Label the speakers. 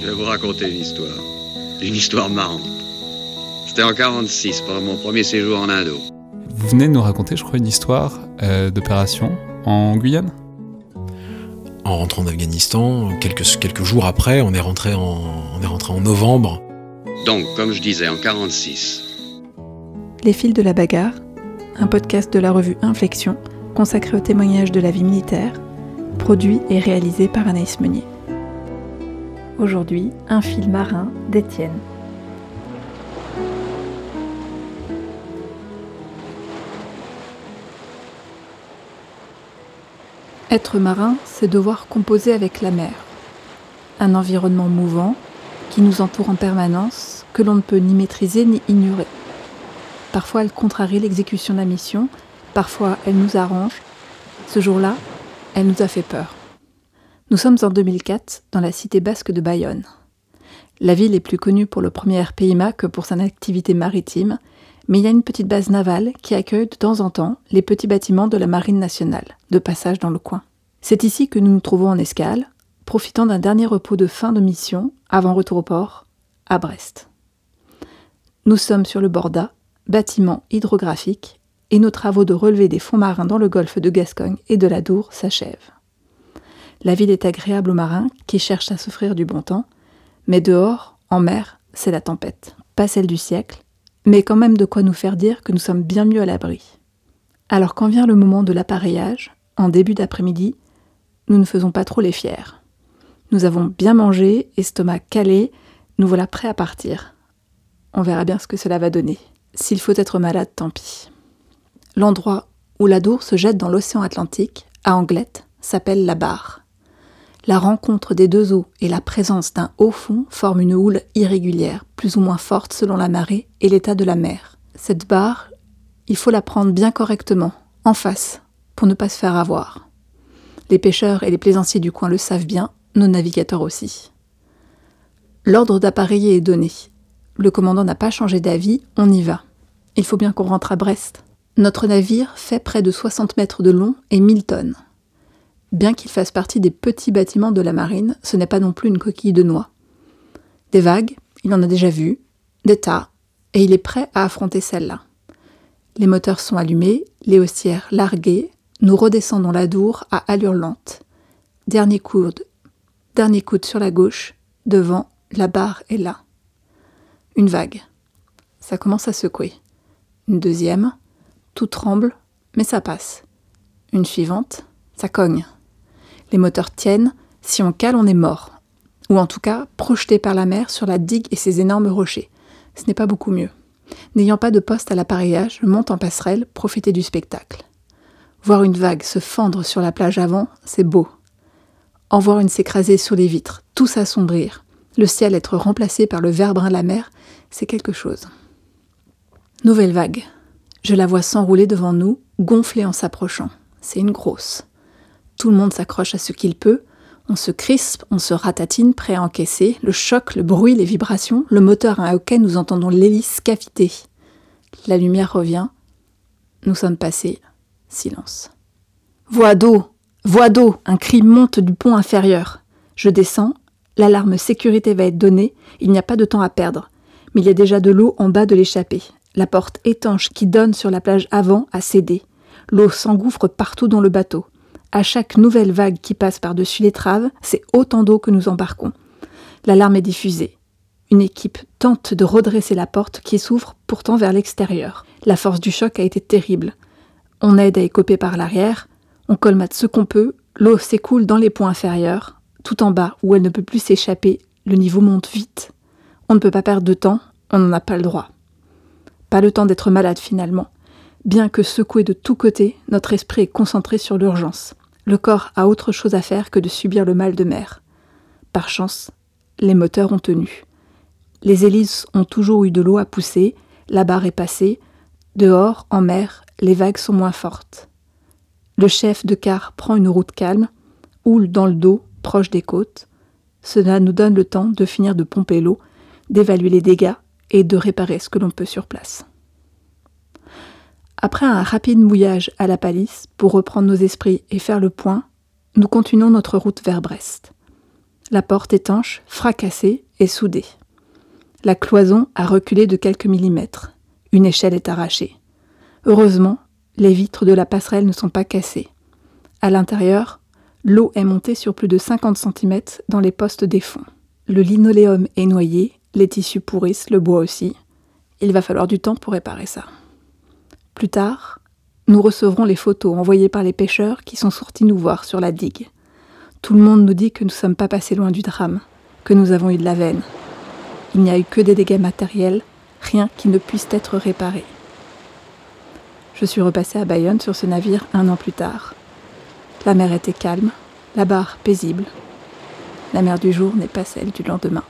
Speaker 1: Je vais vous raconter une histoire. Une histoire marrante. C'était en 46, pendant mon premier séjour en Indo.
Speaker 2: Vous venez de nous raconter, je crois, une histoire euh, d'opération en Guyane?
Speaker 3: En rentrant d'Afghanistan, quelques, quelques jours après, on est, rentré en, on est rentré en novembre.
Speaker 1: Donc, comme je disais, en 46.
Speaker 4: Les fils de la bagarre, un podcast de la revue Inflexion consacré au témoignage de la vie militaire, produit et réalisé par Anaïs Meunier. Aujourd'hui, un fil marin d'Étienne. Être marin, c'est devoir composer avec la mer. Un environnement mouvant qui nous entoure en permanence, que l'on ne peut ni maîtriser ni ignorer. Parfois, elle contrarie l'exécution de la mission, parfois, elle nous arrange. Ce jour-là, elle nous a fait peur. Nous sommes en 2004 dans la cité basque de Bayonne. La ville est plus connue pour le premier RPIMA que pour son activité maritime, mais il y a une petite base navale qui accueille de temps en temps les petits bâtiments de la Marine nationale, de passage dans le coin. C'est ici que nous nous trouvons en escale, profitant d'un dernier repos de fin de mission avant retour au port, à Brest. Nous sommes sur le Borda, bâtiment hydrographique, et nos travaux de relevé des fonds marins dans le golfe de Gascogne et de la Dour s'achèvent. La ville est agréable aux marins qui cherchent à s'offrir du bon temps, mais dehors, en mer, c'est la tempête. Pas celle du siècle, mais quand même de quoi nous faire dire que nous sommes bien mieux à l'abri. Alors quand vient le moment de l'appareillage, en début d'après-midi, nous ne faisons pas trop les fiers. Nous avons bien mangé, estomac calé, nous voilà prêts à partir. On verra bien ce que cela va donner. S'il faut être malade, tant pis. L'endroit où la Dour se jette dans l'océan Atlantique, à Anglette, s'appelle la Barre. La rencontre des deux eaux et la présence d'un haut fond forment une houle irrégulière, plus ou moins forte selon la marée et l'état de la mer. Cette barre, il faut la prendre bien correctement, en face, pour ne pas se faire avoir. Les pêcheurs et les plaisanciers du coin le savent bien, nos navigateurs aussi. L'ordre d'appareiller est donné. Le commandant n'a pas changé d'avis, on y va. Il faut bien qu'on rentre à Brest. Notre navire fait près de 60 mètres de long et 1000 tonnes. Bien qu'il fasse partie des petits bâtiments de la marine, ce n'est pas non plus une coquille de noix. Des vagues, il en a déjà vu, des tas, et il est prêt à affronter celle-là. Les moteurs sont allumés, les haussières larguées, nous redescendons la Dour à allure lente. Dernier coude, dernier coude sur la gauche, devant, la barre est là. Une vague. Ça commence à secouer. Une deuxième, tout tremble, mais ça passe. Une suivante, ça cogne. Les moteurs tiennent, si on cale, on est mort. Ou en tout cas, projeté par la mer sur la digue et ses énormes rochers. Ce n'est pas beaucoup mieux. N'ayant pas de poste à l'appareillage, monte en passerelle, profiter du spectacle. Voir une vague se fendre sur la plage avant, c'est beau. En voir une s'écraser sur les vitres, tout s'assombrir, le ciel être remplacé par le vert brun de la mer, c'est quelque chose. Nouvelle vague. Je la vois s'enrouler devant nous, gonfler en s'approchant. C'est une grosse. Tout le monde s'accroche à ce qu'il peut. On se crispe, on se ratatine, prêt à encaisser. Le choc, le bruit, les vibrations, le moteur à auquel nous entendons l'hélice caviter. La lumière revient. Nous sommes passés. Silence. Voix d'eau Voix d'eau Un cri monte du pont inférieur. Je descends. L'alarme sécurité va être donnée. Il n'y a pas de temps à perdre. Mais il y a déjà de l'eau en bas de l'échappée. La porte étanche qui donne sur la plage avant a cédé. L'eau s'engouffre partout dans le bateau. À chaque nouvelle vague qui passe par-dessus l'étrave, c'est autant d'eau que nous embarquons. L'alarme est diffusée. Une équipe tente de redresser la porte qui s'ouvre pourtant vers l'extérieur. La force du choc a été terrible. On aide à écoper par l'arrière, on colmate ce qu'on peut, l'eau s'écoule dans les points inférieurs, tout en bas où elle ne peut plus s'échapper, le niveau monte vite. On ne peut pas perdre de temps, on n'en a pas le droit. Pas le temps d'être malade finalement. Bien que secoué de tous côtés, notre esprit est concentré sur l'urgence. Le corps a autre chose à faire que de subir le mal de mer. Par chance, les moteurs ont tenu. Les hélices ont toujours eu de l'eau à pousser, la barre est passée, dehors, en mer, les vagues sont moins fortes. Le chef de car prend une route calme, houle dans le dos, proche des côtes. Cela nous donne le temps de finir de pomper l'eau, d'évaluer les dégâts et de réparer ce que l'on peut sur place. Après un rapide mouillage à la palisse pour reprendre nos esprits et faire le point, nous continuons notre route vers Brest. La porte étanche, fracassée et soudée. La cloison a reculé de quelques millimètres. Une échelle est arrachée. Heureusement, les vitres de la passerelle ne sont pas cassées. À l'intérieur, l'eau est montée sur plus de 50 cm dans les postes des fonds. Le linoléum est noyé, les tissus pourrissent, le bois aussi. Il va falloir du temps pour réparer ça. Plus tard, nous recevrons les photos envoyées par les pêcheurs qui sont sortis nous voir sur la digue. Tout le monde nous dit que nous ne sommes pas passés loin du drame, que nous avons eu de la veine. Il n'y a eu que des dégâts matériels, rien qui ne puisse être réparé. Je suis repassé à Bayonne sur ce navire un an plus tard. La mer était calme, la barre paisible. La mer du jour n'est pas celle du lendemain.